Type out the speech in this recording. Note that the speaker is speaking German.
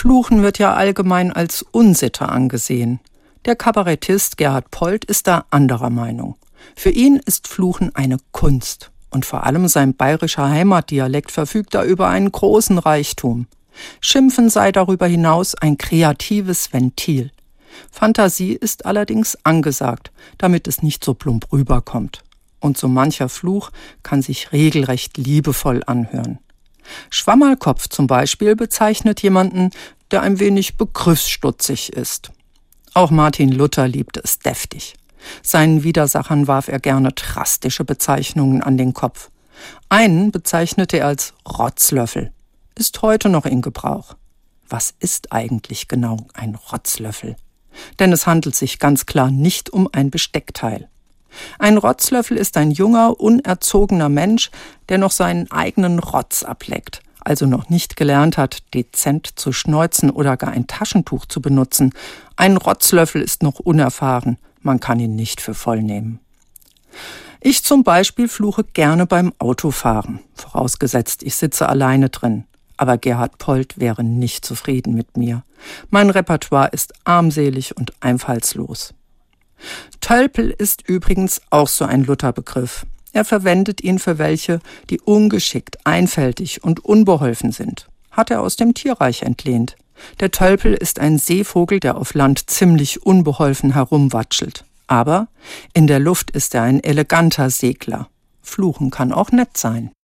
Fluchen wird ja allgemein als Unsitte angesehen. Der Kabarettist Gerhard Polt ist da anderer Meinung. Für ihn ist Fluchen eine Kunst. Und vor allem sein bayerischer Heimatdialekt verfügt da über einen großen Reichtum. Schimpfen sei darüber hinaus ein kreatives Ventil. Fantasie ist allerdings angesagt, damit es nicht so plump rüberkommt. Und so mancher Fluch kann sich regelrecht liebevoll anhören. Schwammerlkopf zum Beispiel bezeichnet jemanden, der ein wenig begriffsstutzig ist. Auch Martin Luther liebte es deftig. Seinen Widersachern warf er gerne drastische Bezeichnungen an den Kopf. Einen bezeichnete er als Rotzlöffel. Ist heute noch in Gebrauch. Was ist eigentlich genau ein Rotzlöffel? Denn es handelt sich ganz klar nicht um ein Besteckteil. Ein Rotzlöffel ist ein junger, unerzogener Mensch, der noch seinen eigenen Rotz ableckt, also noch nicht gelernt hat, dezent zu schneuzen oder gar ein Taschentuch zu benutzen. Ein Rotzlöffel ist noch unerfahren, man kann ihn nicht für voll nehmen. Ich zum Beispiel fluche gerne beim Autofahren, vorausgesetzt ich sitze alleine drin. Aber Gerhard Polt wäre nicht zufrieden mit mir. Mein Repertoire ist armselig und einfallslos. Tölpel ist übrigens auch so ein Lutherbegriff. Er verwendet ihn für welche, die ungeschickt, einfältig und unbeholfen sind. Hat er aus dem Tierreich entlehnt. Der Tölpel ist ein Seevogel, der auf Land ziemlich unbeholfen herumwatschelt. Aber in der Luft ist er ein eleganter Segler. Fluchen kann auch nett sein.